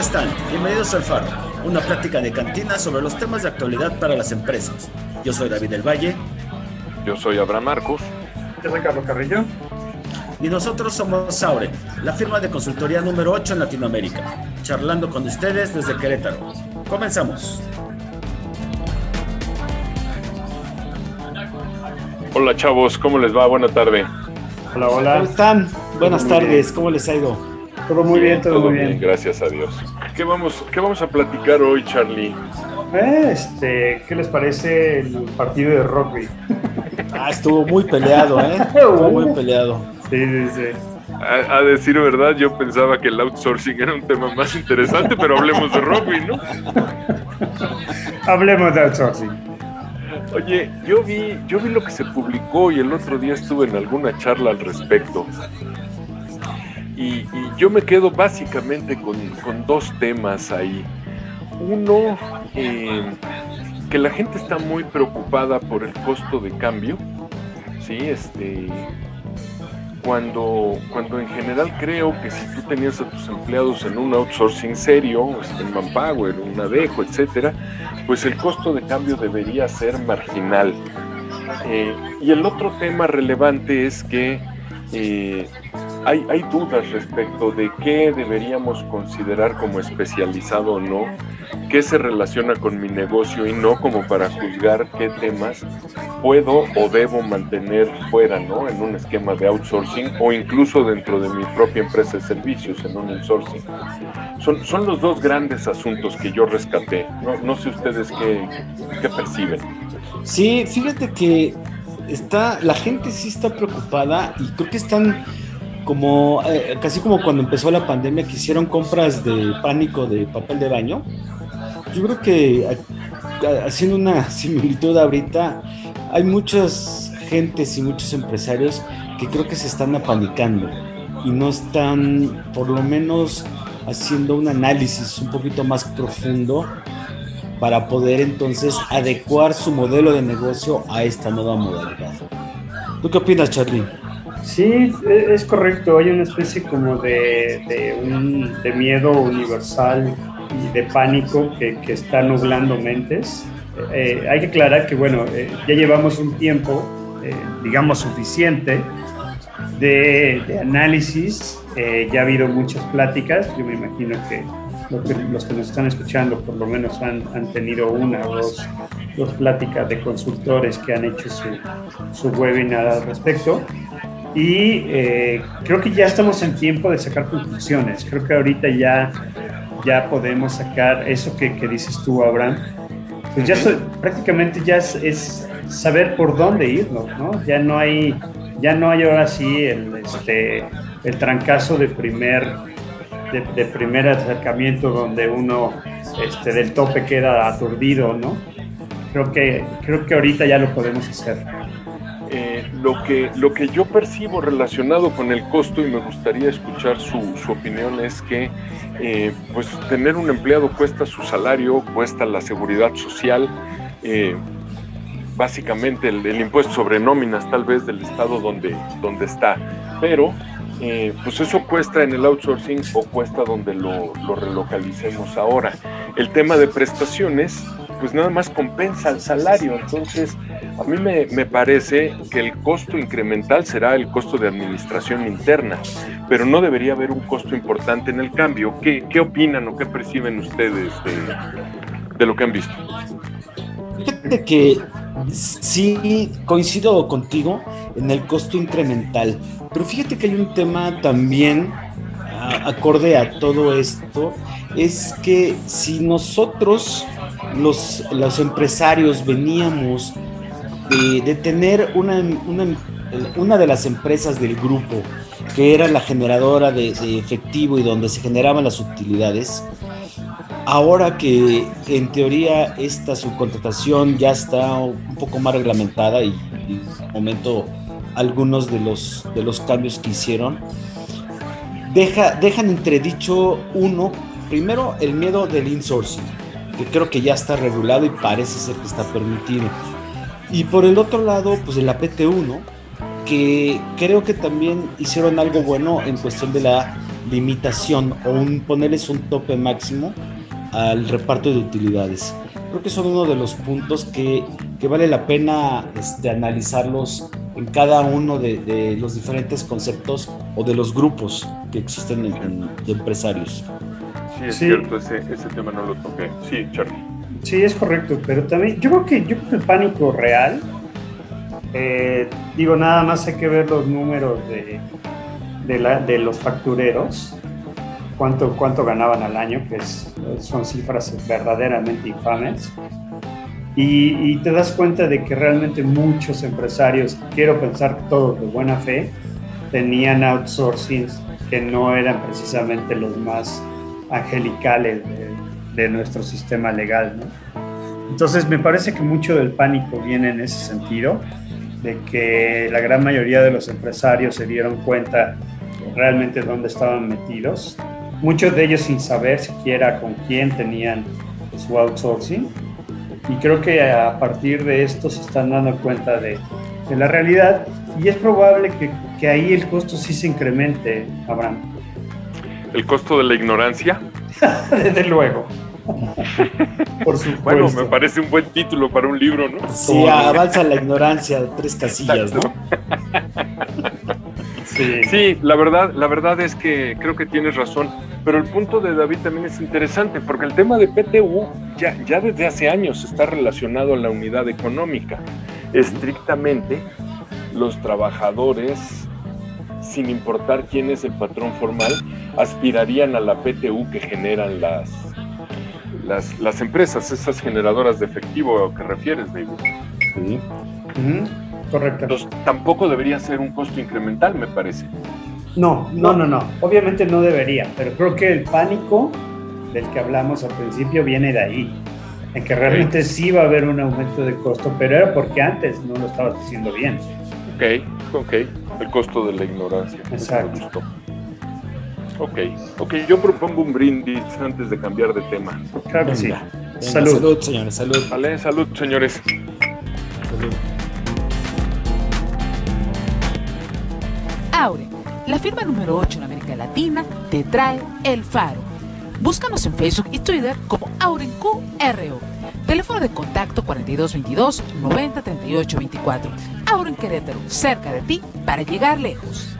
Hola, ¿cómo están? Bienvenidos al Faro, una práctica de cantina sobre los temas de actualidad para las empresas. Yo soy David del Valle. Yo soy Abraham Marcos. Yo soy Carlos Carrillo. Y nosotros somos Saure, la firma de consultoría número 8 en Latinoamérica, charlando con ustedes desde Querétaro. Comenzamos. Hola chavos, ¿cómo les va? Buena tarde. Hola, hola. ¿Cómo están? Buenas tardes, ¿cómo les ha ido? Todo muy bien, todo, muy bien. Gracias a Dios. ¿Qué vamos, ¿Qué vamos a platicar hoy, Charlie? Este, ¿qué les parece el partido de rugby? Ah, estuvo muy peleado, ¿eh? Estuvo muy peleado. Sí, sí, sí. A, a, decir verdad, yo pensaba que el outsourcing era un tema más interesante, pero hablemos de rugby, ¿no? Hablemos de outsourcing. Oye, yo vi, yo vi lo que se publicó y el otro día estuve en alguna charla al respecto. Y, yo me quedo básicamente con, con dos temas ahí. Uno, eh, que la gente está muy preocupada por el costo de cambio, ¿sí? Este, cuando, cuando en general creo que si tú tenías a tus empleados en un outsourcing serio, en Manpower, un Adeco, etcétera, pues el costo de cambio debería ser marginal. Eh, y el otro tema relevante es que eh, hay, dudas respecto de qué deberíamos considerar como especializado o no, qué se relaciona con mi negocio y no como para juzgar qué temas puedo o debo mantener fuera, ¿no? En un esquema de outsourcing o incluso dentro de mi propia empresa de servicios, en un outsourcing. Son, son los dos grandes asuntos que yo rescaté. No, no sé ustedes qué, qué perciben. Sí, fíjate que está, la gente sí está preocupada y creo que están como eh, casi como cuando empezó la pandemia que hicieron compras de pánico de papel de baño. Yo creo que haciendo una similitud ahorita, hay muchas gentes y muchos empresarios que creo que se están apanicando y no están, por lo menos, haciendo un análisis un poquito más profundo para poder entonces adecuar su modelo de negocio a esta nueva modalidad. ¿Tú qué opinas, Charlie? Sí, es correcto. Hay una especie como de, de, un, de miedo universal y de pánico que, que está nublando mentes. Eh, hay que aclarar que, bueno, eh, ya llevamos un tiempo, eh, digamos, suficiente de, de análisis. ya ha habido muchas pláticas. Yo me imagino que, que los que nos están escuchando por lo menos han, han tenido una o dos, dos, pláticas de consultores que han hecho su, su webinar al respecto. Y eh, creo que ya estamos en tiempo de sacar conclusiones. Creo que ahorita ya, ya podemos sacar eso que, que dices tú, Abraham. Pues ya soy, prácticamente ya es, es, saber por dónde irnos, ¿no? Ya no hay, ya no hay ahora sí el, este, el trancazo de primer, de, de primer acercamiento donde uno este, del tope queda aturdido, ¿no? Creo que, creo que ahorita ya lo podemos hacer. Eh, lo, que, lo que yo percibo relacionado con el costo y me gustaría escuchar su, su opinión es que eh, pues tener un empleado cuesta su salario, cuesta la seguridad social, eh, básicamente el, el, impuesto sobre nóminas tal vez del estado donde, donde está, pero pues eso cuesta en el outsourcing o cuesta donde lo, lo relocalicemos ahora. El tema de prestaciones pues nada más compensa el salario. Entonces, a mí me, me, parece que el costo incremental será el costo de administración interna, pero no debería haber un costo importante en el cambio. ¿Qué, qué opinan o qué perciben ustedes de, de lo que han visto? Fíjate que sí coincido contigo en el costo incremental, pero fíjate que hay un tema también acorde a todo esto, es que si nosotros los, los empresarios veníamos de, de tener una, una, una, de las empresas del grupo que era la generadora de, de, efectivo y donde se generaban las utilidades, ahora que en teoría esta subcontratación ya está un poco más reglamentada y, y momento algunos de los, de los cambios que hicieron, deja, dejan entredicho uno, primero el miedo del insourcing que creo que ya está regulado y parece ser que está permitido. Y por el otro lado, pues el APT1, que creo que también hicieron algo bueno en cuestión de la limitación o un, ponerles un tope máximo al reparto de utilidades. Creo que son uno de los puntos que, que vale la pena este, analizarlos en cada uno de, los diferentes conceptos o de los grupos que existen en, de empresarios. Sí, es cierto, ese, ese, tema no lo toqué. Sí, Charlie. Sí, es correcto, pero también yo creo que, yo creo que el pánico real, eh, digo, nada más hay que ver los números de, de, la, de los factureros, cuánto, cuánto ganaban al año, que son cifras verdaderamente infames. Y, te das cuenta de que realmente muchos empresarios, quiero pensar todos de buena fe, tenían outsourcing que no eran precisamente los más angelicales de, nuestro sistema legal. Entonces me parece que mucho del pánico viene en ese sentido, de que la gran mayoría de los empresarios se dieron cuenta realmente dónde estaban metidos, muchos de ellos sin saber siquiera con quién tenían su outsourcing y creo que a partir de esto se están dando cuenta de, la realidad y es probable que, que, ahí el costo sí se incremente, Abraham. ¿El costo de la ignorancia? Desde luego. Por supuesto. Bueno, me parece un buen título para un libro, ¿no? Sí, avanza la ignorancia, tres casillas, ¿no? Sí. sí, la verdad, la verdad es que creo que tienes razón. Pero el punto de David también es interesante, porque el tema de PTU ya, ya desde hace años está relacionado a la unidad económica. Estrictamente, los trabajadores, sin importar quién es el patrón formal, aspirarían a la PTU que generan las, las, las empresas, esas generadoras de efectivo a que refieres, David. Sí. Correcto. Entonces, tampoco debería ser un costo incremental, me parece. No, no, no, no. Obviamente no debería, pero creo que el pánico del que hablamos al principio viene de ahí, en que realmente sí va a haber un aumento de costo, pero era porque antes no lo estabas diciendo bien. Ok, ok. El costo de la ignorancia. Exacto. Ok, ok. Yo propongo un brindis antes de cambiar de tema. Claro que sí. salud. salud, señores. Salud. Vale, salud, señores. Salud. Aure la firma número 8 en América Latina te trae El Faro. Búscanos en Facebook y Twitter como AurenQRO. Teléfono de contacto 4222 903824. Auren Querétaro, cerca de ti para llegar lejos.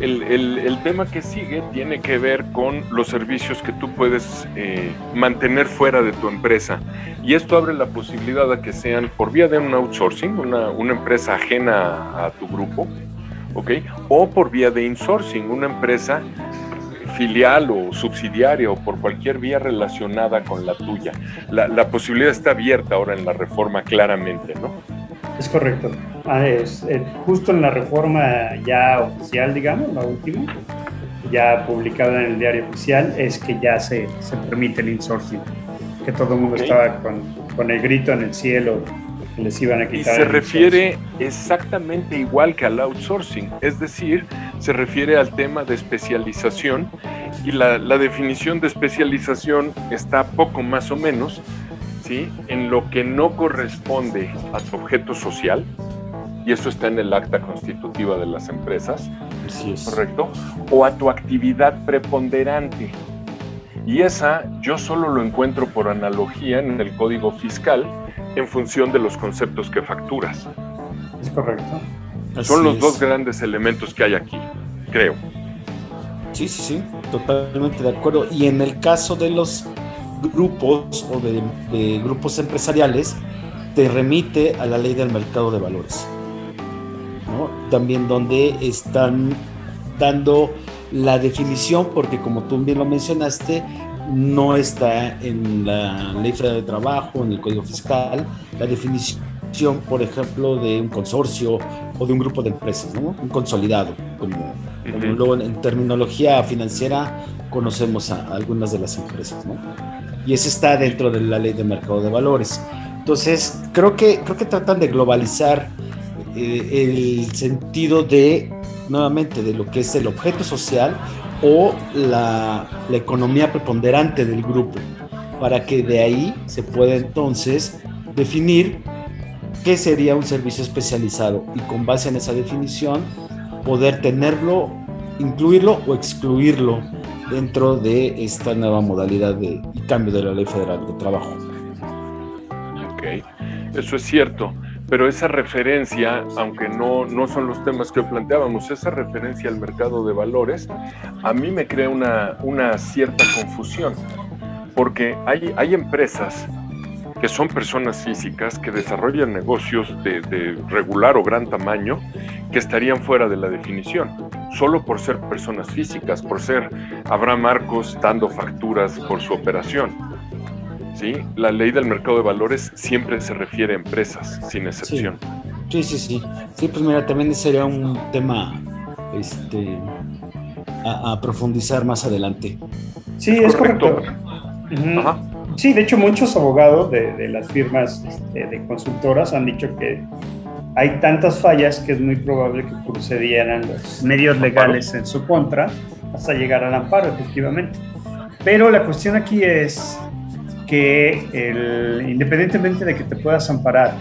el, tema que sigue tiene que ver con los servicios que tú puedes eh, mantener fuera de tu empresa. Y esto abre la posibilidad de que sean por vía de un outsourcing, una, empresa ajena a, tu grupo, ¿ok? O por vía de insourcing, una empresa filial o subsidiaria o por cualquier vía relacionada con la tuya. La, la posibilidad está abierta ahora en la reforma claramente, ¿no? Es correcto. Ah, es, eh, justo en la reforma ya oficial, digamos, la última, ya publicada en el diario oficial, es que ya se, se permite el insourcing, que todo el mundo estaba con, con, el grito en el cielo les iban a quitar. Y se refiere exactamente igual que al outsourcing, es decir, se refiere al tema de especialización y la, la definición de especialización está poco más o menos ¿sí? en lo que no corresponde a tu objeto social, y eso está en el acta constitutiva de las empresas, ¿correcto? O a tu actividad preponderante. Y esa yo solo lo encuentro por analogía en el código fiscal en función de los conceptos que facturas. Es correcto. Son los dos grandes elementos que hay aquí, creo. Sí, sí, sí, totalmente de acuerdo. Y en el caso de los grupos o de, grupos empresariales te remite a la ley del mercado de valores. También donde están dando la definición, porque como tú bien lo mencionaste, no está en la ley federal de trabajo, en el código fiscal, la definición, por ejemplo, de un consorcio o de un grupo de empresas, un consolidado, como, luego en terminología financiera conocemos a, algunas de las empresas. ¿no? y eso está dentro de la ley de mercado de valores. Entonces, creo que, creo que tratan de globalizar eh, el sentido de, nuevamente, de lo que es el objeto social o la, la economía preponderante del grupo, para que de ahí se pueda entonces definir qué sería un servicio especializado y con base en esa definición poder tenerlo, incluirlo o excluirlo dentro de esta nueva modalidad de cambio de la ley federal de trabajo. Ok, eso es cierto, pero esa referencia, aunque no, no son los temas que planteábamos, esa referencia al mercado de valores, a mí me crea una, una cierta confusión, porque hay, hay empresas que son personas físicas que desarrollan negocios de, de, regular o gran tamaño que estarían fuera de la definición, solo por ser personas físicas, por ser Abraham Marcos dando facturas por su operación. ¿Sí? La ley del mercado de valores siempre se refiere a empresas, sin excepción. Sí, sí, sí. Sí, pues mira, también sería un tema este, a, a profundizar más adelante. Sí, es correcto. correcto. Ajá. Sí, de hecho muchos abogados de, de las firmas este, de consultoras han dicho que hay tantas fallas que es muy probable que procedieran los medios legales en su contra hasta llegar al amparo, efectivamente. Pero la cuestión aquí es que el, independientemente de que te puedas amparar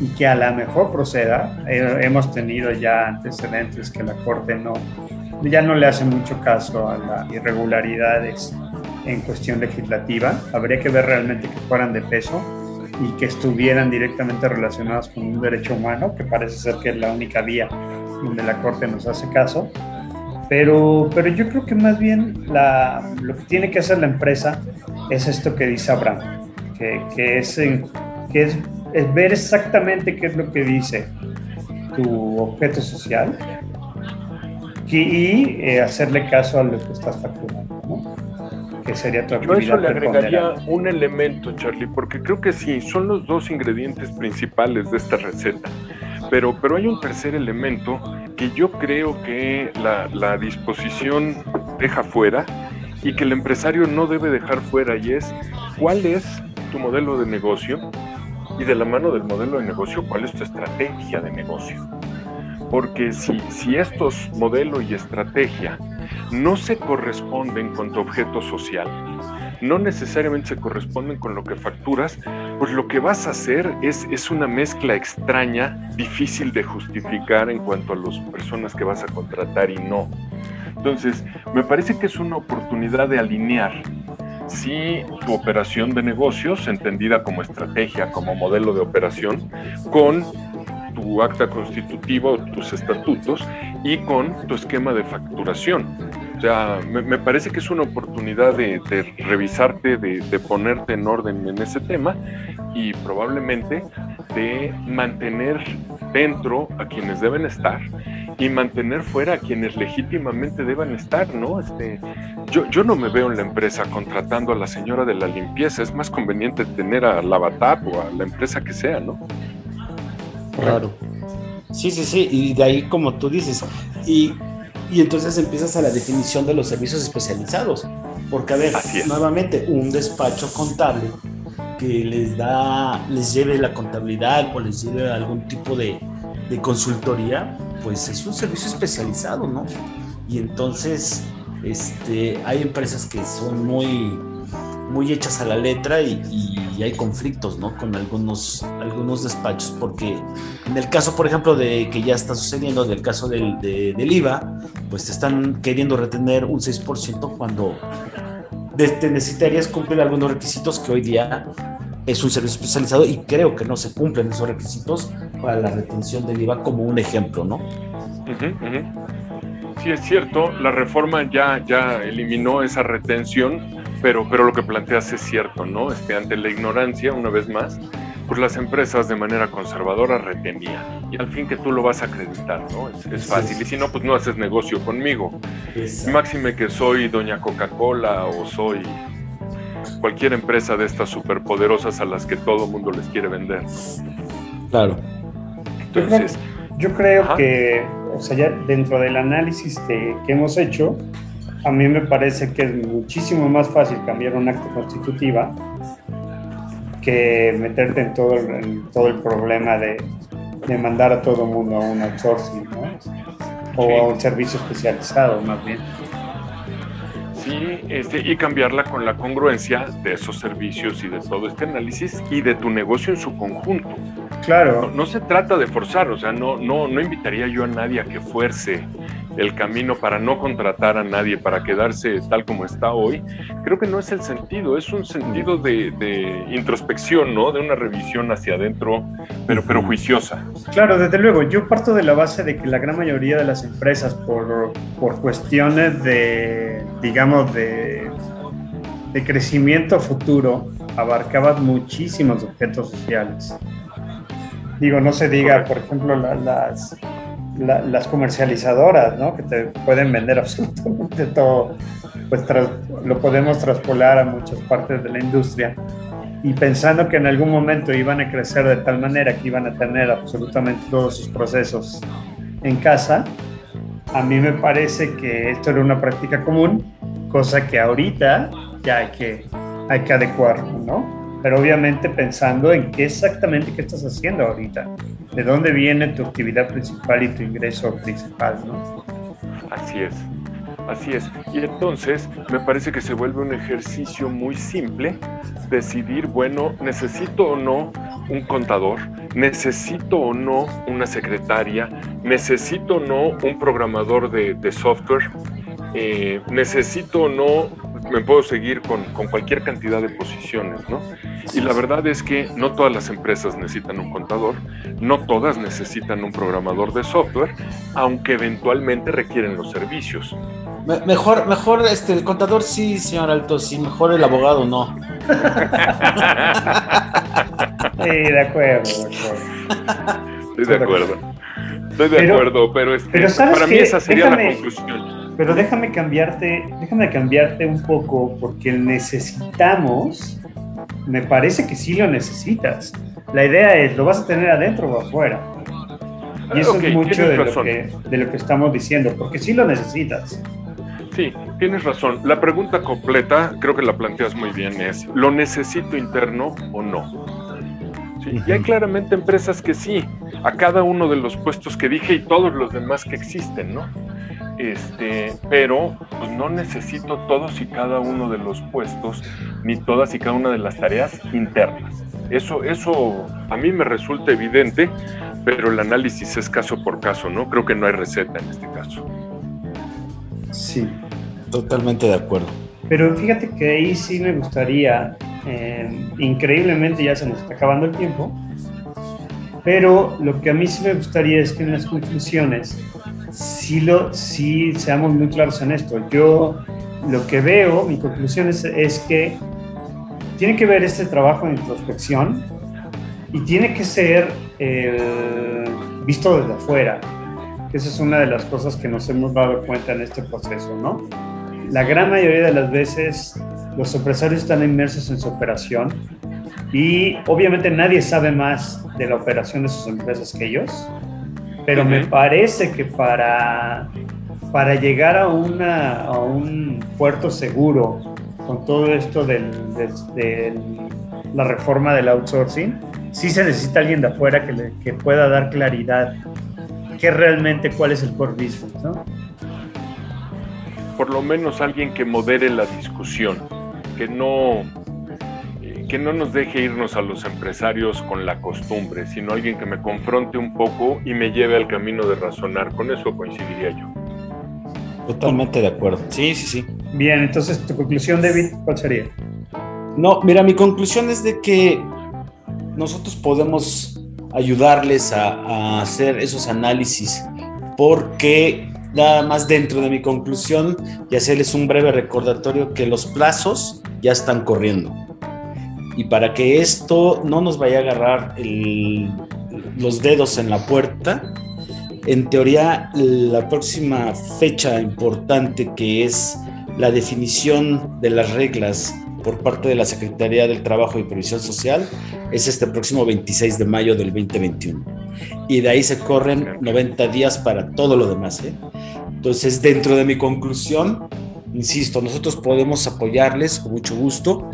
y que a la mejor proceda, eh, hemos tenido ya antecedentes que la Corte no, ya no le hace mucho caso a las irregularidades en cuestión legislativa. Habría que ver realmente que fueran de peso y que estuvieran directamente relacionados con un derecho humano, que parece ser que es la única vía donde la Corte nos hace caso. Pero, pero yo creo que más bien la, lo que tiene que hacer la empresa es esto que dice Abraham, que, que, es, que es, es ver exactamente qué es lo que dice tu objeto social y eh, hacerle caso a lo que estás facturando. Que sería tu Yo a eso le agregaría un elemento, Charlie, porque creo que sí, son los dos ingredientes principales de esta receta. Pero, pero hay un tercer elemento que yo creo que la, la disposición deja fuera y que el empresario no debe dejar fuera y es cuál es tu modelo de negocio y de la mano del modelo de negocio cuál es tu estrategia de negocio. Porque si, si estos modelo y estrategia no se corresponden con tu objeto social, no necesariamente se corresponden con lo que facturas, pues lo que vas a hacer es, es una mezcla extraña, difícil de justificar en cuanto a las personas que vas a contratar y no. Entonces, me parece que es una oportunidad de alinear si tu operación de negocios, entendida como estrategia, como modelo de operación, con tu acta constitutiva o tus estatutos y con tu esquema de facturación. O sea, me, me parece que es una oportunidad de, de revisarte, de, de, ponerte en orden en ese tema y probablemente de mantener dentro a quienes deben estar y mantener fuera a quienes legítimamente deban estar, ¿no? Este, yo, yo no me veo en la empresa contratando a la señora de la limpieza, es más conveniente tener a la o a la empresa que sea, ¿no? Claro. Sí, sí, sí, y de ahí como tú dices, y, y entonces empiezas a la definición de los servicios especializados, porque a ver, nuevamente, un despacho contable que les da, les lleve la contabilidad o les lleve algún tipo de, de consultoría, pues es un servicio especializado, ¿no? Y entonces, este, hay empresas que son muy, muy hechas a la letra y, y, hay conflictos, ¿no? Con algunos, algunos despachos, porque en el caso, por ejemplo, de que ya está sucediendo, del caso del, de, del IVA, pues te están queriendo retener un 6% cuando te necesitarías cumplir algunos requisitos que hoy día es un servicio especializado y creo que no se cumplen esos requisitos para la retención del IVA como un ejemplo, ¿no? Sí, es cierto, la reforma ya, ya eliminó esa retención pero, pero lo que planteas es cierto, ¿no? Es que ante la ignorancia, una vez más, pues las empresas de manera conservadora retenían. Y al fin que tú lo vas a acreditar, ¿no? Es, es fácil. Y si no, pues no haces negocio conmigo. Máxime que soy doña Coca-Cola o soy cualquier empresa de estas superpoderosas a las que todo el mundo les quiere vender. Claro. Entonces... Yo creo, yo creo que, o sea, ya dentro del análisis de, que hemos hecho, a mí me parece que es muchísimo más fácil cambiar un acta constitutiva que meterte en todo el, en todo el problema de, de, mandar a todo el mundo a un outsourcing ¿no? o a un servicio especializado más bien. Sí, este, y cambiarla con la congruencia de esos servicios y de todo este análisis y de tu negocio en su conjunto. Claro. No, se trata de forzar, o sea, no, no, no invitaría yo a nadie a que fuerce el camino para no contratar a nadie, para quedarse tal como está hoy. Creo que no es el sentido, es un sentido de, introspección, ¿no? De una revisión hacia adentro, pero, pero juiciosa. Claro, desde luego, yo parto de la base de que la gran mayoría de las empresas, por, por cuestiones de, digamos, de, de crecimiento futuro, abarcaban muchísimos objetos sociales. Digo, no se diga, por ejemplo, las, las comercializadoras, ¿no? Que te pueden vender absolutamente todo, pues lo podemos traspolar a muchas partes de la industria. Y pensando que en algún momento iban a crecer de tal manera que iban a tener absolutamente todos sus procesos en casa, a mí me parece que esto era una práctica común, cosa que ahorita ya hay que, hay que adecuar, ¿no? pero obviamente pensando en qué exactamente qué estás haciendo ahorita, de dónde viene tu actividad principal y tu ingreso principal, ¿no? Así es, así es. Y entonces me parece que se vuelve un ejercicio muy simple decidir, bueno, necesito o no un contador, necesito o no una secretaria, necesito o no un programador de, software, eh, necesito o no me puedo seguir con, cualquier cantidad de posiciones, ¿no? Y la verdad es que no todas las empresas necesitan un contador, no todas necesitan un programador de software, aunque eventualmente requieren los servicios. mejor, mejor este, el contador sí, señor Alto, sí, mejor el abogado no. sí, de acuerdo, Estoy de acuerdo. Estoy de acuerdo, pero, es que para mí esa sería la conclusión pero déjame cambiarte, déjame cambiarte un poco porque necesitamos, me parece que sí lo necesitas. La idea es, ¿lo vas a tener adentro o afuera? Y eso es mucho de lo, que, de lo que estamos diciendo, porque sí lo necesitas. Sí, tienes razón. La pregunta completa, creo que la planteas muy bien, es, ¿lo necesito interno o no? Sí, y hay claramente empresas que sí, a cada uno de los puestos que dije y todos los demás que existen, ¿no? Este, pero pues, no necesito todos y cada uno de los puestos ni todas y cada una de las tareas internas. Eso, eso a mí me resulta evidente, pero el análisis es caso por caso, ¿no? Creo que no hay receta en este caso. Sí, totalmente de acuerdo. Pero fíjate que ahí sí me gustaría, eh, increíblemente ya se nos está acabando el tiempo, pero lo que a mí sí me gustaría es que en las conclusiones sí, lo, sí seamos muy claros en esto. Yo lo que veo, mi conclusión es, es que tiene que ver este trabajo de introspección y tiene que ser eh, visto desde afuera. Esa es una de las cosas que nos hemos dado cuenta en este proceso, ¿no? La gran mayoría de las veces los empresarios están inmersos en su operación y obviamente nadie sabe más de la operación de sus empresas que ellos pero me parece que para, para llegar a, una, a un puerto seguro con todo esto de la reforma del outsourcing, sí se necesita alguien de afuera que, le, que pueda dar claridad qué realmente cuál es el core business, ¿no? Por lo menos alguien que modere la discusión, que no que no nos deje irnos a los empresarios con la costumbre, sino alguien que me confronte un poco y me lleve al camino de razonar. Con eso coincidiría yo. Totalmente de acuerdo. Sí, sí, sí. Bien, entonces tu conclusión, David, ¿cuál sería? No, mira, mi conclusión es de que nosotros podemos ayudarles a, a hacer esos análisis porque nada más dentro de mi conclusión y hacerles un breve recordatorio que los plazos ya están corriendo y para que esto no nos vaya a agarrar los dedos en la puerta, en teoría la próxima fecha importante que es la definición de las reglas por parte de la Secretaría del Trabajo y Previsión Social es este próximo 26 de mayo del 2021. Y de ahí se corren 90 días para todo lo demás. ¿eh? Entonces, dentro de mi conclusión, insisto, nosotros podemos apoyarles con mucho gusto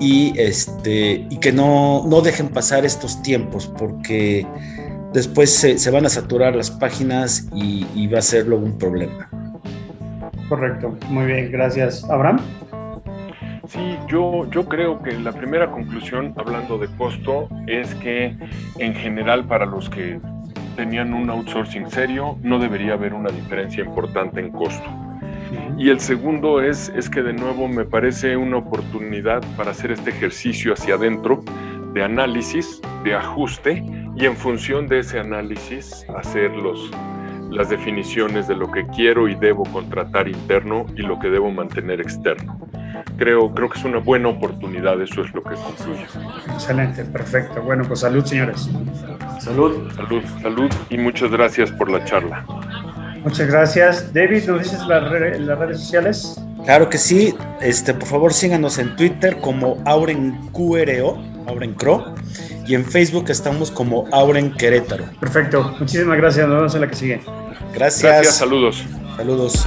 y, este, y que no, no dejen pasar estos tiempos porque después se, van a saturar las páginas y, va a ser luego un problema. Correcto, muy bien, gracias. Abraham. Sí, yo, yo creo que la primera conclusión, hablando de costo, es que en general para los que tenían un outsourcing serio, no debería haber una diferencia importante en costo. Y el segundo es, es que de nuevo me parece una oportunidad para hacer este ejercicio hacia adentro de análisis, de ajuste y en función de ese análisis hacer los, las definiciones de lo que quiero y debo contratar interno y lo que debo mantener externo. Creo, creo que es una buena oportunidad, eso es lo que concluyo. Excelente, perfecto. Bueno, pues salud, señores. Salud. Salud, salud y muchas gracias por la charla. Muchas gracias. David, ¿nos dices las, redes sociales? Claro que sí. Este, por favor, síganos en Twitter como AurenQRO, AurenCro, y en Facebook estamos como Auren Querétaro. Perfecto. Muchísimas gracias. Nos vemos en la que sigue. Gracias. Gracias, saludos. Saludos.